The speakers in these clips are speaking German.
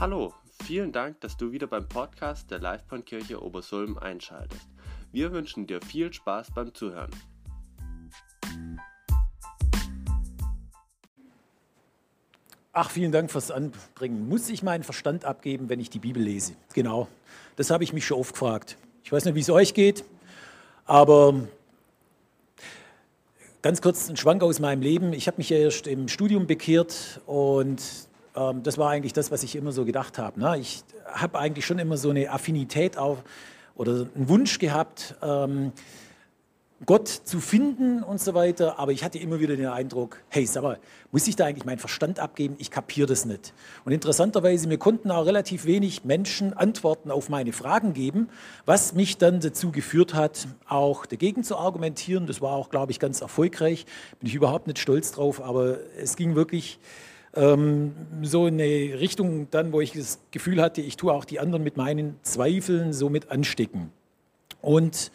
Hallo, vielen Dank, dass du wieder beim Podcast der Livebahnkirche Obersulm einschaltest. Wir wünschen dir viel Spaß beim Zuhören. Ach, vielen Dank fürs Anbringen. Muss ich meinen Verstand abgeben, wenn ich die Bibel lese? Genau, das habe ich mich schon oft gefragt. Ich weiß nicht, wie es euch geht, aber ganz kurz ein Schwank aus meinem Leben. Ich habe mich ja erst im Studium bekehrt und ähm, das war eigentlich das, was ich immer so gedacht habe. Ne? Ich habe eigentlich schon immer so eine Affinität auf, oder einen Wunsch gehabt, ähm, Gott zu finden und so weiter, aber ich hatte immer wieder den Eindruck, hey, sag mal, muss ich da eigentlich meinen Verstand abgeben? Ich kapiere das nicht. Und interessanterweise, mir konnten auch relativ wenig Menschen Antworten auf meine Fragen geben, was mich dann dazu geführt hat, auch dagegen zu argumentieren. Das war auch, glaube ich, ganz erfolgreich. Bin ich überhaupt nicht stolz drauf, aber es ging wirklich ähm, so in eine Richtung dann, wo ich das Gefühl hatte, ich tue auch die anderen mit meinen Zweifeln so mit anstecken. Und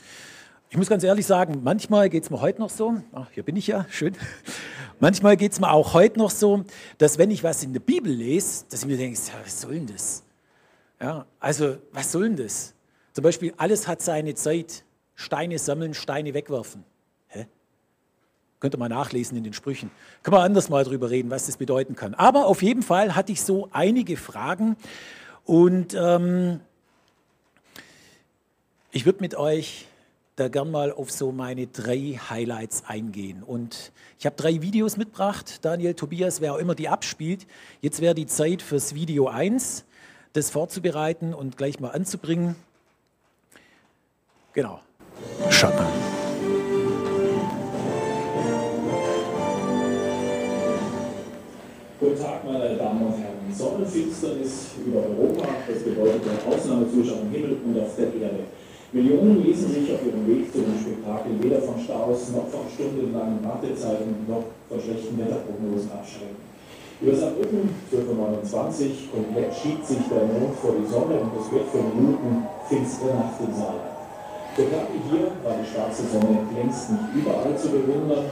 ich muss ganz ehrlich sagen, manchmal geht es mir heute noch so, ach, hier bin ich ja, schön, manchmal geht es mir auch heute noch so, dass wenn ich was in der Bibel lese, dass ich mir denke, ja, was soll denn das? Ja, also, was soll denn das? Zum Beispiel, alles hat seine Zeit. Steine sammeln, Steine wegwerfen. Könnt ihr mal nachlesen in den Sprüchen. Können wir anders mal drüber reden, was das bedeuten kann. Aber auf jeden Fall hatte ich so einige Fragen und ähm, ich würde mit euch da gern mal auf so meine drei Highlights eingehen. Und ich habe drei Videos mitgebracht, Daniel, Tobias, wer auch immer die abspielt. Jetzt wäre die Zeit fürs Video 1, das vorzubereiten und gleich mal anzubringen. Genau. Schaut. Guten Tag, meine Damen und Herren. Sonnenfinsternis über Europa, das bedeutet ein Ausnahmezustand am Himmel und auf der Erde. Millionen ließen sich auf ihrem Weg zu dem Spektakel weder von Staus noch von stundenlangen Wartezeiten noch von schlechten Wetterprognosen abschrecken. Über Saarbrücken 12.29 Uhr komplett schiebt sich der Mond vor die Sonne und es wird für Minuten finstere Nacht im Saal. So klar wie hier war die schwarze Sonne längst nicht überall zu bewundern.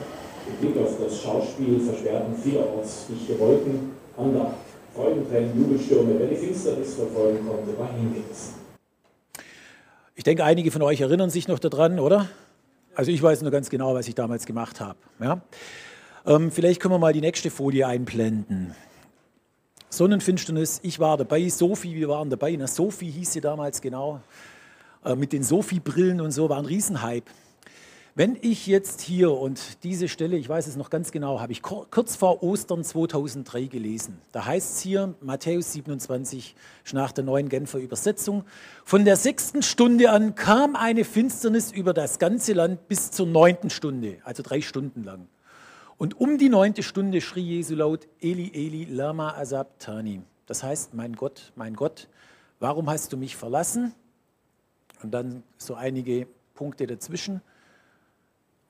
Auf das Schauspiel versperrten vielerorts dichte Wolken, Andacht, Freudentränen, Jubelstürme. Wer die Finsternis verfolgen konnte, war hingerissen. Ich denke, einige von euch erinnern sich noch daran, oder? Also ich weiß nur ganz genau, was ich damals gemacht habe. Ja? Ähm, vielleicht können wir mal die nächste Folie einblenden. Sonnenfinsternis, ich war dabei, Sophie, wir waren dabei. Na, Sophie hieß sie damals genau. Äh, mit den Sophie-Brillen und so, war ein Riesenhype. Wenn ich jetzt hier und diese Stelle, ich weiß es noch ganz genau, habe ich kurz vor Ostern 2003 gelesen. Da heißt es hier, Matthäus 27, nach der neuen Genfer Übersetzung, von der sechsten Stunde an kam eine Finsternis über das ganze Land bis zur neunten Stunde, also drei Stunden lang. Und um die neunte Stunde schrie Jesu laut, Eli, Eli, lama asabtani. Das heißt, mein Gott, mein Gott, warum hast du mich verlassen? Und dann so einige Punkte dazwischen.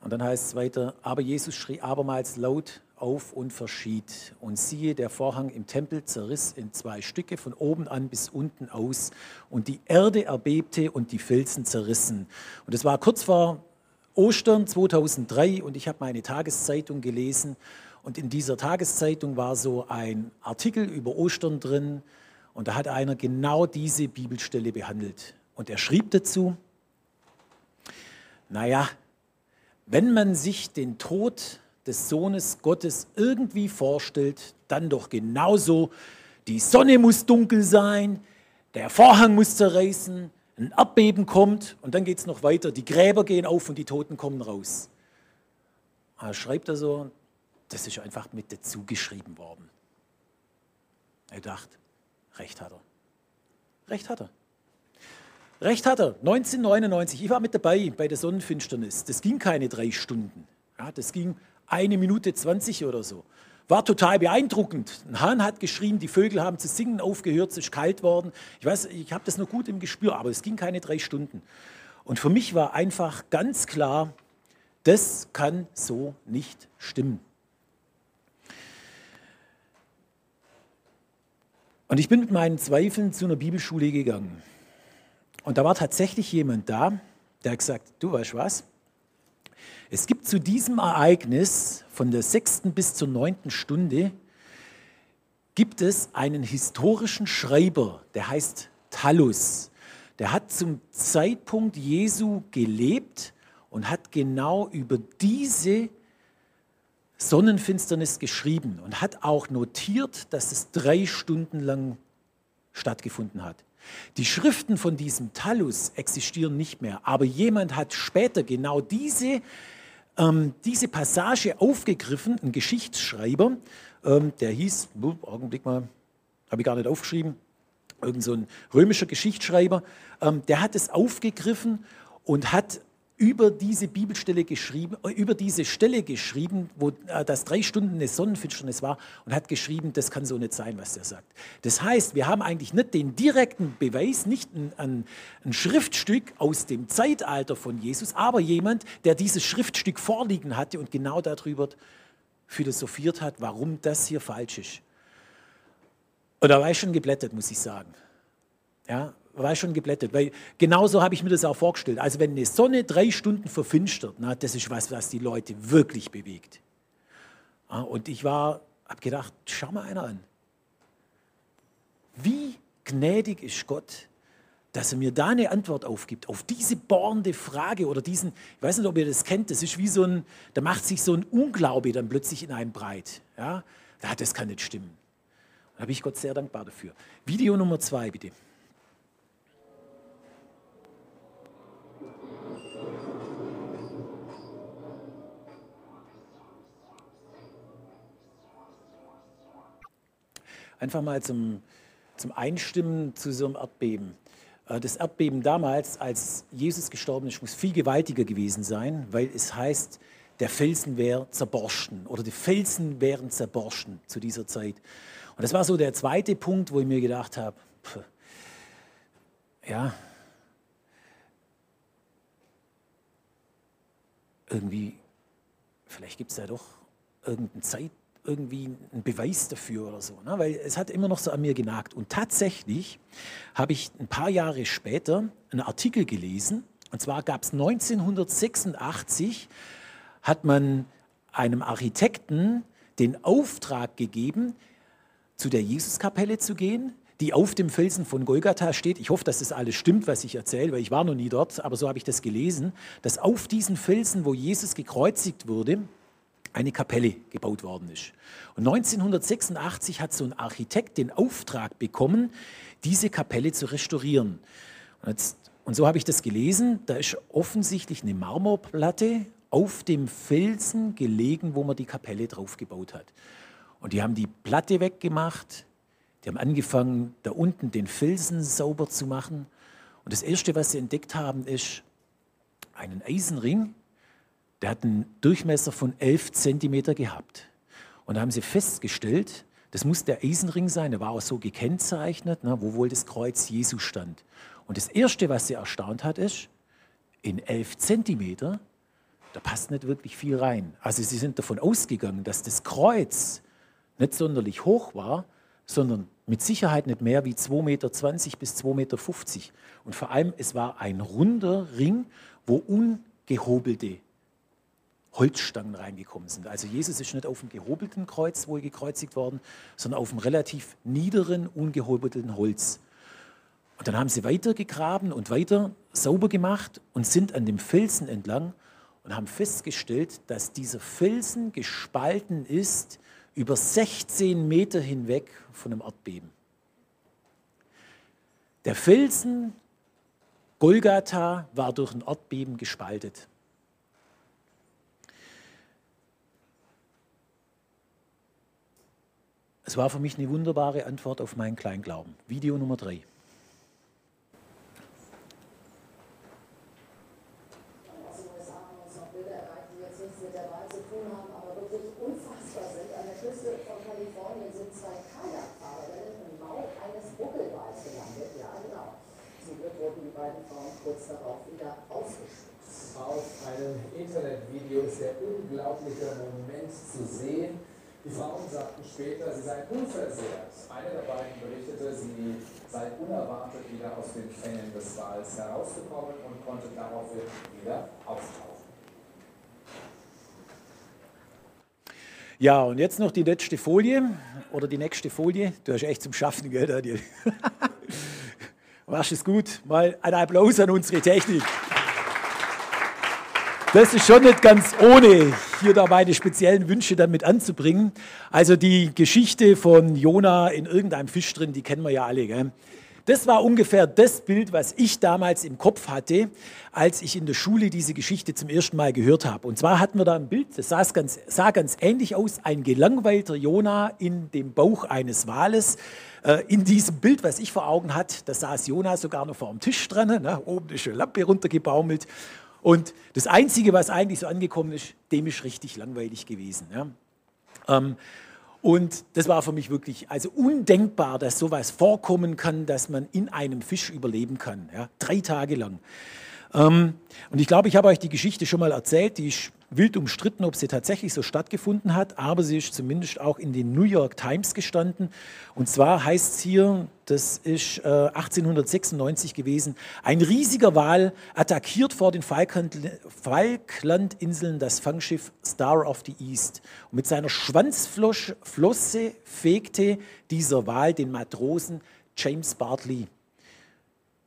Und dann heißt es weiter, aber Jesus schrie abermals laut auf und verschied. Und siehe, der Vorhang im Tempel zerriss in zwei Stücke von oben an bis unten aus. Und die Erde erbebte und die Felsen zerrissen. Und es war kurz vor Ostern 2003 und ich habe meine Tageszeitung gelesen. Und in dieser Tageszeitung war so ein Artikel über Ostern drin. Und da hat einer genau diese Bibelstelle behandelt. Und er schrieb dazu, naja, wenn man sich den Tod des Sohnes Gottes irgendwie vorstellt, dann doch genauso. Die Sonne muss dunkel sein, der Vorhang muss zerreißen, ein Erdbeben kommt und dann geht es noch weiter. Die Gräber gehen auf und die Toten kommen raus. Er schreibt er so, das ist einfach mit dazu geschrieben worden. Er dachte, recht hat er. Recht hat er. Recht hat er. 1999, ich war mit dabei bei der Sonnenfinsternis. Das ging keine drei Stunden. Ja, das ging eine Minute 20 oder so. War total beeindruckend. Ein Hahn hat geschrien, die Vögel haben zu singen aufgehört, es ist kalt worden. Ich weiß, ich habe das noch gut im Gespür, aber es ging keine drei Stunden. Und für mich war einfach ganz klar, das kann so nicht stimmen. Und ich bin mit meinen Zweifeln zu einer Bibelschule gegangen. Und da war tatsächlich jemand da, der hat gesagt, du weißt was, es gibt zu diesem Ereignis von der sechsten bis zur neunten Stunde, gibt es einen historischen Schreiber, der heißt Tallus. Der hat zum Zeitpunkt Jesu gelebt und hat genau über diese Sonnenfinsternis geschrieben und hat auch notiert, dass es drei Stunden lang stattgefunden hat. Die Schriften von diesem Talus existieren nicht mehr, aber jemand hat später genau diese, ähm, diese Passage aufgegriffen, ein Geschichtsschreiber, ähm, der hieß, Augenblick mal, habe ich gar nicht aufgeschrieben, irgend so römischer Geschichtsschreiber, ähm, der hat es aufgegriffen und hat über diese Bibelstelle geschrieben, äh, über diese Stelle geschrieben, wo äh, das drei Stunden eine Sonnenfinsternis war und hat geschrieben, das kann so nicht sein, was er sagt. Das heißt, wir haben eigentlich nicht den direkten Beweis, nicht ein, ein, ein Schriftstück aus dem Zeitalter von Jesus, aber jemand, der dieses Schriftstück vorliegen hatte und genau darüber philosophiert hat, warum das hier falsch ist. Und da war ich schon geblättert, muss ich sagen. Ja, war schon geblättert, weil genauso habe ich mir das auch vorgestellt. Also wenn eine Sonne drei Stunden verfinstert, na, das ist was, was die Leute wirklich bewegt. Ja, und ich war, habe gedacht, schau mal einer an. Wie gnädig ist Gott, dass er mir da eine Antwort aufgibt, auf diese bohrende Frage oder diesen, ich weiß nicht, ob ihr das kennt, das ist wie so ein, da macht sich so ein Unglaube dann plötzlich in einem breit. Ja, das kann nicht stimmen. Da bin ich Gott sehr dankbar dafür. Video Nummer zwei, bitte. Einfach mal zum, zum Einstimmen zu so einem Erdbeben. Äh, das Erdbeben damals, als Jesus gestorben ist, muss viel gewaltiger gewesen sein, weil es heißt, der Felsen wäre zerborsten oder die Felsen wären zerborsten zu dieser Zeit. Und das war so der zweite Punkt, wo ich mir gedacht habe, ja, irgendwie, vielleicht gibt es da doch irgendeinen Zeit, irgendwie einen Beweis dafür oder so, ne? weil es hat immer noch so an mir genagt. Und tatsächlich habe ich ein paar Jahre später einen Artikel gelesen, und zwar gab es 1986, hat man einem Architekten den Auftrag gegeben, zu der Jesuskapelle zu gehen, die auf dem Felsen von Golgatha steht. Ich hoffe, dass das alles stimmt, was ich erzähle, weil ich war noch nie dort, aber so habe ich das gelesen, dass auf diesen Felsen, wo Jesus gekreuzigt wurde, eine Kapelle gebaut worden ist. Und 1986 hat so ein Architekt den Auftrag bekommen, diese Kapelle zu restaurieren. Und, jetzt, und so habe ich das gelesen. Da ist offensichtlich eine Marmorplatte auf dem Felsen gelegen, wo man die Kapelle drauf gebaut hat. Und die haben die Platte weggemacht. Die haben angefangen, da unten den Felsen sauber zu machen. Und das Erste, was sie entdeckt haben, ist einen Eisenring, der hat einen Durchmesser von 11 Zentimeter gehabt. Und da haben sie festgestellt, das muss der Eisenring sein, der war auch so gekennzeichnet, ne, wo wohl das Kreuz Jesu stand. Und das Erste, was sie erstaunt hat, ist, in 11 Zentimeter, da passt nicht wirklich viel rein. Also sie sind davon ausgegangen, dass das Kreuz nicht sonderlich hoch war, sondern mit Sicherheit nicht mehr wie 2,20 Meter bis 2,50 Meter. Und vor allem, es war ein runder Ring, wo ungehobelte Holzstangen reingekommen sind. Also Jesus ist nicht auf dem gehobelten Kreuz wohl gekreuzigt worden, sondern auf dem relativ niederen, ungehobelten Holz. Und dann haben sie weiter gegraben und weiter sauber gemacht und sind an dem Felsen entlang und haben festgestellt, dass dieser Felsen gespalten ist über 16 Meter hinweg von einem Erdbeben. Der Felsen Golgatha war durch ein Erdbeben gespaltet. Es war für mich eine wunderbare Antwort auf meinen Kleinglauben. Video Nummer drei. Auf einem Internetvideo ist der unglaubliche Moment zu sehen. Die Frauen sagten später, sie seien unversehrt. Eine der beiden berichtete, sie sei unerwartet wieder aus den Fängen des Wals herausgekommen und konnte daraufhin wieder auftauchen. Ja, und jetzt noch die letzte Folie oder die nächste Folie. Du hast echt zum Schaffen, gell, Daniel? Machst es gut. Mal ein Applaus an unsere Technik. Das ist schon nicht ganz ohne, hier da meine speziellen Wünsche dann mit anzubringen. Also die Geschichte von Jona in irgendeinem Fisch drin, die kennen wir ja alle. Gell? Das war ungefähr das Bild, was ich damals im Kopf hatte, als ich in der Schule diese Geschichte zum ersten Mal gehört habe. Und zwar hatten wir da ein Bild, das sah ganz, sah ganz ähnlich aus, ein gelangweilter Jona in dem Bauch eines Wales. Äh, in diesem Bild, was ich vor Augen hatte, da saß Jona sogar noch vor dem Tisch dran, ne? oben eine Lampe runtergebaumelt. Und das Einzige, was eigentlich so angekommen ist, dem ist richtig langweilig gewesen. Ja? Ähm, und das war für mich wirklich also undenkbar, dass sowas vorkommen kann, dass man in einem Fisch überleben kann. Ja, drei Tage lang. Ähm, und ich glaube, ich habe euch die Geschichte schon mal erzählt. Die ist wild umstritten, ob sie tatsächlich so stattgefunden hat, aber sie ist zumindest auch in den New York Times gestanden. Und zwar heißt es hier, das ist äh, 1896 gewesen, ein riesiger Wal attackiert vor den Falklandinseln das Fangschiff Star of the East. Und mit seiner Schwanzflosse fegte dieser Wal den Matrosen James Bartley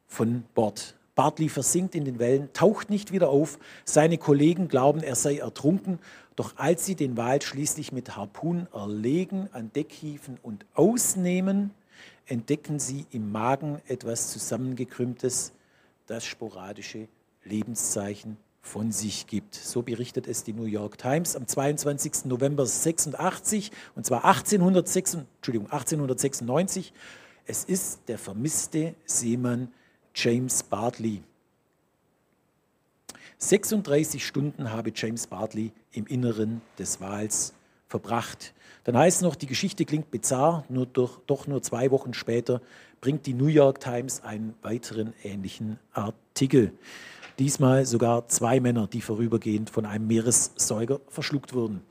von Bord. Bartley versinkt in den Wellen, taucht nicht wieder auf. Seine Kollegen glauben, er sei ertrunken. Doch als sie den Wal schließlich mit Harpunen erlegen, an Deck hieven und ausnehmen, entdecken sie im Magen etwas zusammengekrümmtes, das sporadische Lebenszeichen von sich gibt. So berichtet es die New York Times am 22. November 86 und zwar 1806, 1896. Es ist der vermisste Seemann James Bartley. 36 Stunden habe James Bartley im Inneren des Wals verbracht. Dann heißt es noch, die Geschichte klingt bizarr, nur durch, doch nur zwei Wochen später bringt die New York Times einen weiteren ähnlichen Artikel. Diesmal sogar zwei Männer, die vorübergehend von einem Meeressäuger verschluckt wurden.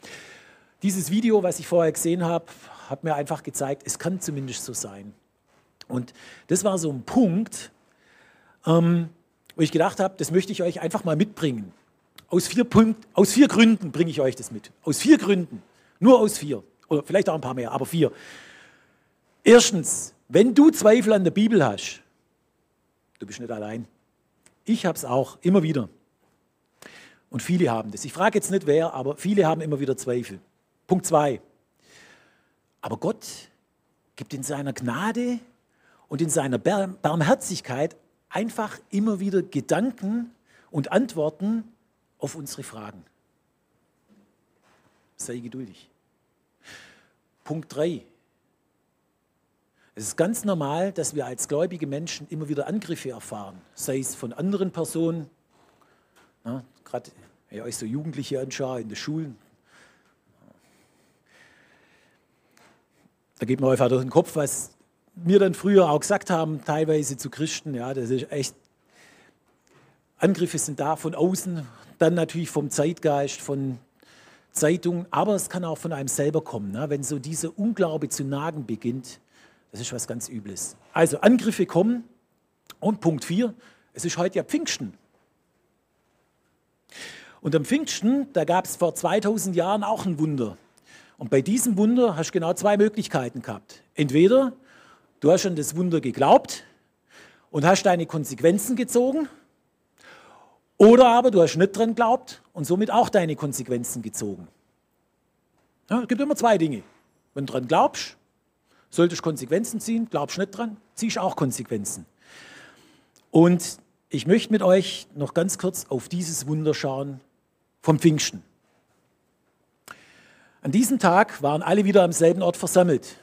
Dieses Video, was ich vorher gesehen habe, hat mir einfach gezeigt, es kann zumindest so sein. Und das war so ein Punkt, ähm, wo ich gedacht habe, das möchte ich euch einfach mal mitbringen. Aus vier, Punkt, aus vier Gründen bringe ich euch das mit. Aus vier Gründen. Nur aus vier. Oder vielleicht auch ein paar mehr, aber vier. Erstens, wenn du Zweifel an der Bibel hast, du bist nicht allein. Ich habe es auch immer wieder. Und viele haben das. Ich frage jetzt nicht wer, aber viele haben immer wieder Zweifel. Punkt zwei. Aber Gott gibt in seiner Gnade und in seiner Barmherzigkeit einfach immer wieder Gedanken und Antworten auf unsere Fragen. Sei geduldig. Punkt 3. Es ist ganz normal, dass wir als gläubige Menschen immer wieder Angriffe erfahren, sei es von anderen Personen, gerade wenn ihr euch so Jugendliche anschaut in den Schulen. Da geht man einfach durch den Kopf, was mir dann früher auch gesagt haben, teilweise zu Christen, ja, das ist echt, Angriffe sind da von außen, dann natürlich vom Zeitgeist, von Zeitungen, aber es kann auch von einem selber kommen, ne? wenn so dieser Unglaube zu nagen beginnt, das ist was ganz Übles. Also Angriffe kommen und Punkt 4, es ist heute ja Pfingsten. Und am Pfingsten, da gab es vor 2000 Jahren auch ein Wunder. Und bei diesem Wunder hast du genau zwei Möglichkeiten gehabt. Entweder Du hast an das Wunder geglaubt und hast deine Konsequenzen gezogen. Oder aber du hast nicht dran geglaubt und somit auch deine Konsequenzen gezogen. Ja, es gibt immer zwei Dinge. Wenn du dran glaubst, solltest du Konsequenzen ziehen. Glaubst nicht dran, ziehst auch Konsequenzen. Und ich möchte mit euch noch ganz kurz auf dieses Wunder schauen vom Pfingsten. An diesem Tag waren alle wieder am selben Ort versammelt.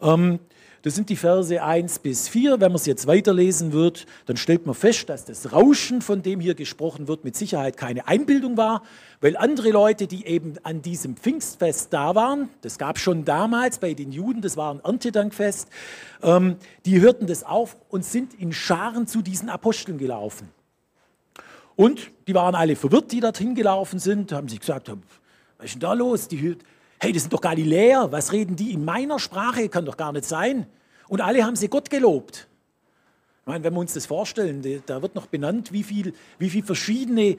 Ähm, Das sind die Verse 1 bis 4. Wenn man es jetzt weiterlesen wird, dann stellt man fest, dass das Rauschen, von dem hier gesprochen wird, mit Sicherheit keine Einbildung war, weil andere Leute, die eben an diesem Pfingstfest da waren, das gab es schon damals bei den Juden, das war ein Erntedankfest, ähm, die hörten das auf und sind in Scharen zu diesen Aposteln gelaufen. Und die waren alle verwirrt, die dorthin gelaufen sind, haben sich gesagt, was ist denn da los? Die, hey, das sind doch Galiläer, was reden die in meiner Sprache? Kann doch gar nicht sein. Und alle haben sie Gott gelobt. Ich meine, wenn wir uns das vorstellen, da wird noch benannt, wie viele wie viel verschiedene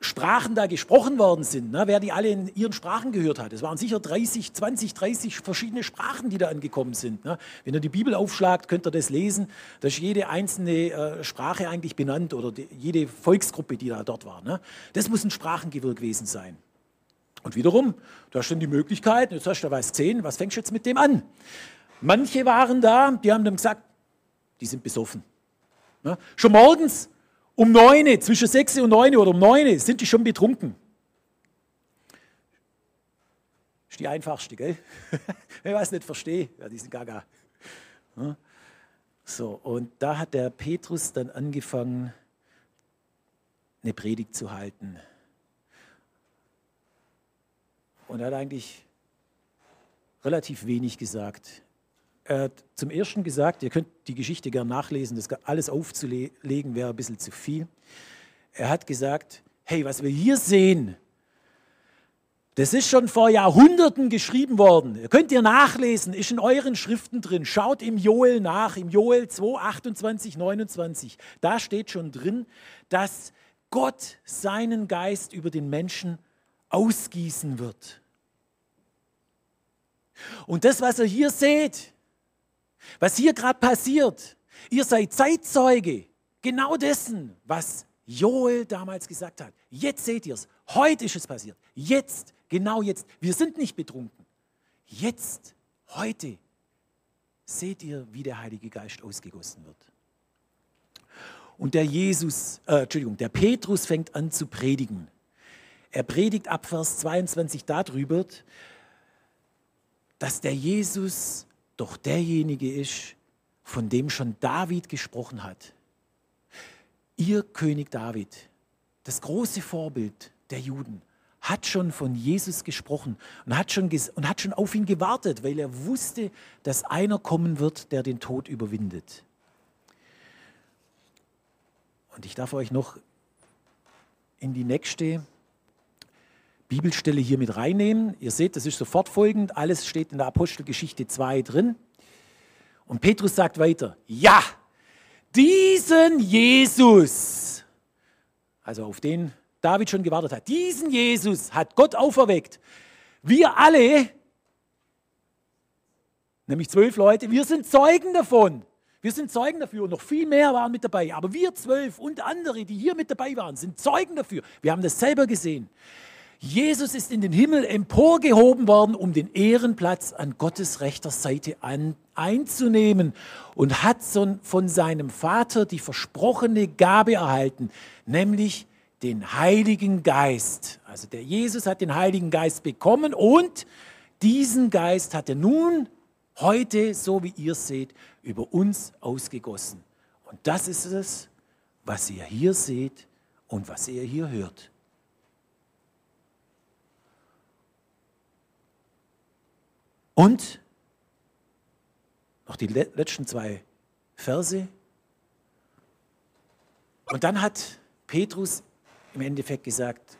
Sprachen da gesprochen worden sind, ne? wer die alle in ihren Sprachen gehört hat. Es waren sicher 30, 20, 30 verschiedene Sprachen, die da angekommen sind. Ne? Wenn ihr die Bibel aufschlagt, könnt ihr das lesen. Da ist jede einzelne äh, Sprache eigentlich benannt oder die, jede Volksgruppe, die da dort war. Ne? Das muss ein Sprachengewirr gewesen sein. Und wiederum, da hast du die Möglichkeit, jetzt hast du was gesehen, was fängst du jetzt mit dem an? Manche waren da, die haben dann gesagt, die sind besoffen. Ja? Schon morgens um neun, zwischen sechs und neun oder um neun sind die schon betrunken. Ist die einfachste, gell? Wer weiß nicht verstehe, ja, diesen Gaga. Ja? So, und da hat der Petrus dann angefangen, eine Predigt zu halten. Und er hat eigentlich relativ wenig gesagt. Er hat zum Ersten gesagt, ihr könnt die Geschichte gern nachlesen, das alles aufzulegen wäre ein bisschen zu viel. Er hat gesagt, hey, was wir hier sehen, das ist schon vor Jahrhunderten geschrieben worden. Ihr könnt ihr nachlesen, ist in euren Schriften drin. Schaut im Joel nach, im Joel 2, 28, 29. Da steht schon drin, dass Gott seinen Geist über den Menschen ausgießen wird. Und das, was ihr hier seht, was hier gerade passiert, ihr seid Zeitzeuge genau dessen, was Joel damals gesagt hat. Jetzt seht ihr es. Heute ist es passiert. Jetzt, genau jetzt. Wir sind nicht betrunken. Jetzt, heute seht ihr, wie der Heilige Geist ausgegossen wird. Und der Jesus, äh, Entschuldigung, der Petrus fängt an zu predigen. Er predigt ab Vers 22 darüber, dass der Jesus doch derjenige ist, von dem schon David gesprochen hat. Ihr König David, das große Vorbild der Juden, hat schon von Jesus gesprochen und hat schon, und hat schon auf ihn gewartet, weil er wusste, dass einer kommen wird, der den Tod überwindet. Und ich darf euch noch in die nächste Bibelstelle hier mit reinnehmen. Ihr seht, das ist sofort folgend. Alles steht in der Apostelgeschichte 2 drin. Und Petrus sagt weiter, ja, diesen Jesus, also auf den David schon gewartet hat, diesen Jesus hat Gott auferweckt. Wir alle, nämlich zwölf Leute, wir sind Zeugen davon. Wir sind Zeugen dafür und noch viel mehr waren mit dabei. Aber wir zwölf und andere, die hier mit dabei waren, sind Zeugen dafür. Wir haben das selber gesehen. Jesus ist in den Himmel emporgehoben worden, um den Ehrenplatz an Gottes rechter Seite an, einzunehmen und hat von seinem Vater die versprochene Gabe erhalten, nämlich den Heiligen Geist. Also der Jesus hat den Heiligen Geist bekommen und diesen Geist hat er nun heute, so wie ihr seht, über uns ausgegossen. Und das ist es, was ihr hier seht und was ihr hier hört. Und noch die letzten zwei Verse. Und dann hat Petrus im Endeffekt gesagt,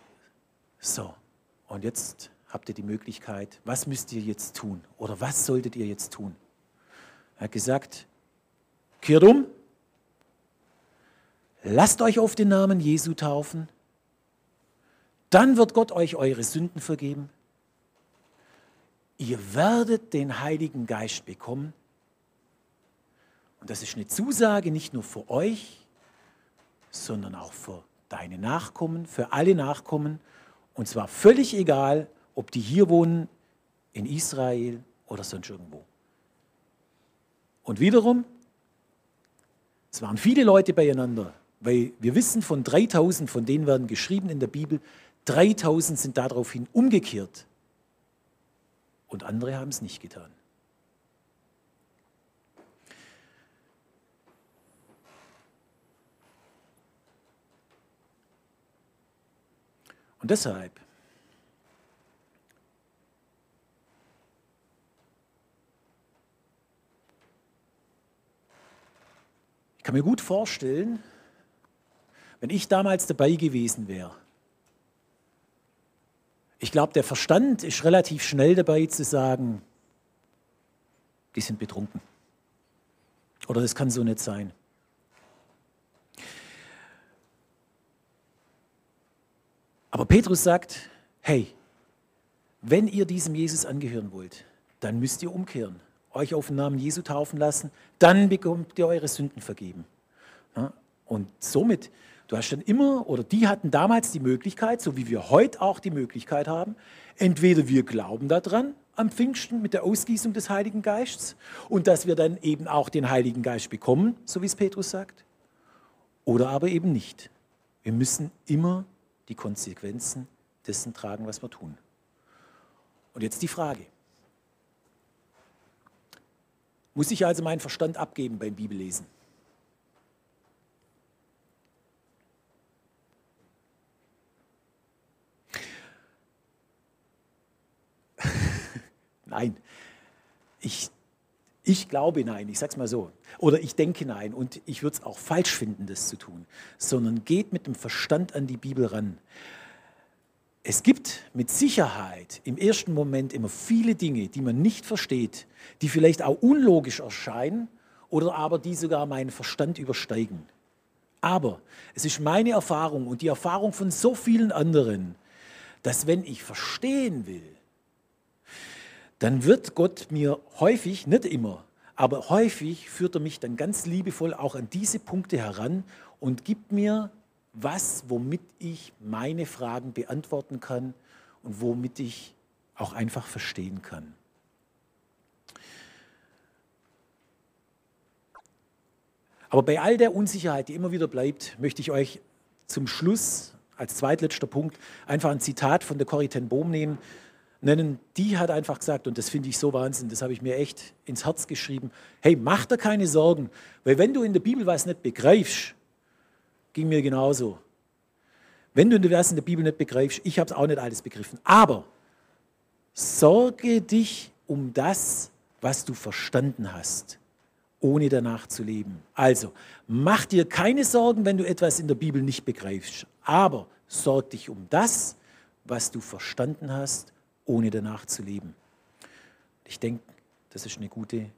so, und jetzt habt ihr die Möglichkeit, was müsst ihr jetzt tun oder was solltet ihr jetzt tun? Er hat gesagt, kehrt um, lasst euch auf den Namen Jesu taufen, dann wird Gott euch eure Sünden vergeben ihr werdet den Heiligen Geist bekommen. Und das ist eine Zusage nicht nur für euch, sondern auch für deine Nachkommen, für alle Nachkommen. Und zwar völlig egal, ob die hier wohnen, in Israel oder sonst irgendwo. Und wiederum, es waren viele Leute beieinander, weil wir wissen von 3000, von denen werden geschrieben in der Bibel, 3000 sind daraufhin umgekehrt und andere haben es nicht getan. Und deshalb Ich kann mir gut vorstellen, wenn ich damals dabei gewesen wäre, ich glaube, der Verstand ist relativ schnell dabei zu sagen, die sind betrunken. Oder das kann so nicht sein. Aber Petrus sagt, hey, wenn ihr diesem Jesus angehören wollt, dann müsst ihr umkehren, euch auf den Namen Jesu taufen lassen, dann bekommt ihr eure Sünden vergeben. Und somit, du hast dann immer, oder die hatten damals die Möglichkeit, so wie wir heute auch die Möglichkeit haben, entweder wir glauben daran, am Pfingsten mit der Ausgießung des Heiligen Geistes und dass wir dann eben auch den Heiligen Geist bekommen, so wie es Petrus sagt, oder aber eben nicht. Wir müssen immer die Konsequenzen dessen tragen, was wir tun. Und jetzt die Frage. Muss ich also meinen Verstand abgeben beim Bibellesen? Nein. Ich, ich glaube nein, ich sage es mal so. Oder ich denke nein und ich würde es auch falsch finden, das zu tun. Sondern geht mit dem Verstand an die Bibel ran. Es gibt mit Sicherheit im ersten Moment immer viele Dinge, die man nicht versteht, die vielleicht auch unlogisch erscheinen oder aber die sogar meinen Verstand übersteigen. Aber es ist meine Erfahrung und die Erfahrung von so vielen anderen, dass wenn ich verstehen will, dann wird Gott mir häufig, nicht immer, aber häufig führt er mich dann ganz liebevoll auch an diese Punkte heran und gibt mir was, womit ich meine Fragen beantworten kann und womit ich auch einfach verstehen kann. Aber bei all der Unsicherheit, die immer wieder bleibt, möchte ich euch zum Schluss als zweitletzter Punkt einfach ein Zitat von der Corrie ten Bohm nehmen, nennen, die hat einfach gesagt, und das finde ich so Wahnsinn, das habe ich mir echt ins Herz geschrieben, hey, mach dir keine Sorgen, weil wenn du in der Bibel was nicht begreifst, ging mir genauso. Wenn du was in der Bibel nicht begreifst, ich habe es auch nicht alles begriffen, aber sorge dich um das, was du verstanden hast, ohne danach zu leben. Also, mach dir keine Sorgen, wenn du etwas in der Bibel nicht begreifst, aber sorg dich um das, was du verstanden hast ohne danach zu leben. Ich denke, das ist eine gute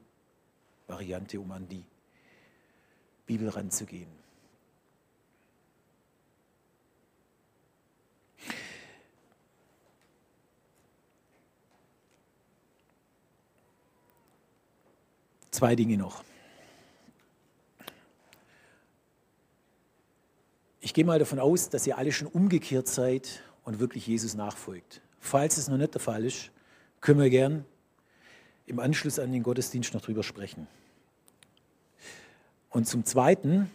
Variante, um an die Bibel ranzugehen. Zwei Dinge noch. Ich gehe mal davon aus, dass ihr alle schon umgekehrt seid und wirklich Jesus nachfolgt. Falls es noch nicht der Fall ist, können wir gern im Anschluss an den Gottesdienst noch drüber sprechen. Und zum Zweiten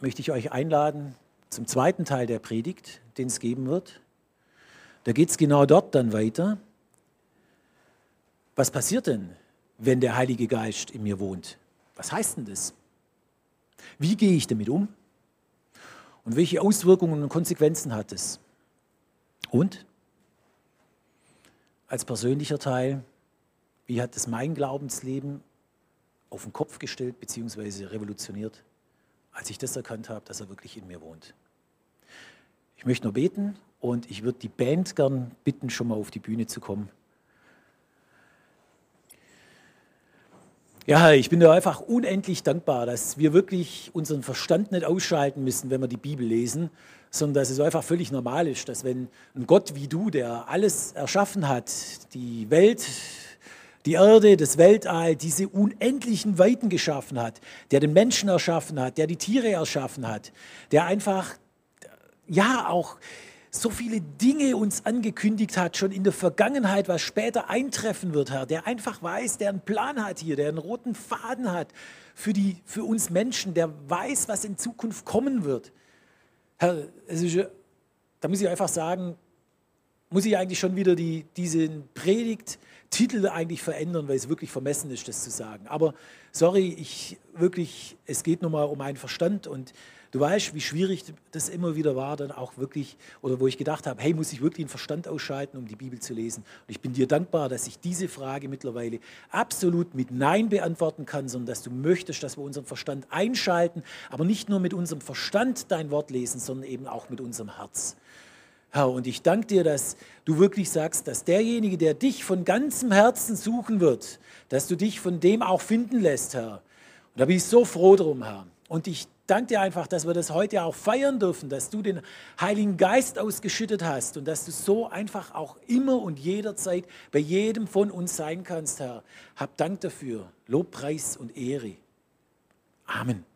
möchte ich euch einladen zum zweiten Teil der Predigt, den es geben wird. Da geht es genau dort dann weiter. Was passiert denn, wenn der Heilige Geist in mir wohnt? Was heißt denn das? Wie gehe ich damit um? Und welche Auswirkungen und Konsequenzen hat es? Und als persönlicher Teil, wie hat es mein Glaubensleben auf den Kopf gestellt bzw. revolutioniert, als ich das erkannt habe, dass er wirklich in mir wohnt. Ich möchte nur beten und ich würde die Band gern bitten, schon mal auf die Bühne zu kommen. Ja, ich bin da einfach unendlich dankbar, dass wir wirklich unseren Verstand nicht ausschalten müssen, wenn wir die Bibel lesen, sondern dass es einfach völlig normal ist, dass wenn ein Gott wie du, der alles erschaffen hat, die Welt, die Erde, das Weltall, diese unendlichen Weiten geschaffen hat, der den Menschen erschaffen hat, der die Tiere erschaffen hat, der einfach, ja, auch so viele Dinge uns angekündigt hat, schon in der Vergangenheit, was später eintreffen wird, Herr, der einfach weiß, der einen Plan hat hier, der einen roten Faden hat für, die, für uns Menschen, der weiß, was in Zukunft kommen wird. Herr, ist, da muss ich einfach sagen, muss ich eigentlich schon wieder die, diesen Predigttitel eigentlich verändern, weil es wirklich vermessen ist, das zu sagen. Aber sorry, ich wirklich, es geht nur mal um einen Verstand und Du weißt, wie schwierig das immer wieder war, dann auch wirklich, oder wo ich gedacht habe, hey, muss ich wirklich den Verstand ausschalten, um die Bibel zu lesen? Und ich bin dir dankbar, dass ich diese Frage mittlerweile absolut mit Nein beantworten kann, sondern dass du möchtest, dass wir unseren Verstand einschalten, aber nicht nur mit unserem Verstand dein Wort lesen, sondern eben auch mit unserem Herz. Herr, und ich danke dir, dass du wirklich sagst, dass derjenige, der dich von ganzem Herzen suchen wird, dass du dich von dem auch finden lässt, Herr. Und da bin ich so froh drum, Herr. Und ich danke dir einfach, dass wir das heute auch feiern dürfen, dass du den Heiligen Geist ausgeschüttet hast und dass du so einfach auch immer und jederzeit bei jedem von uns sein kannst, Herr. Hab Dank dafür. Lobpreis und Ehre. Amen.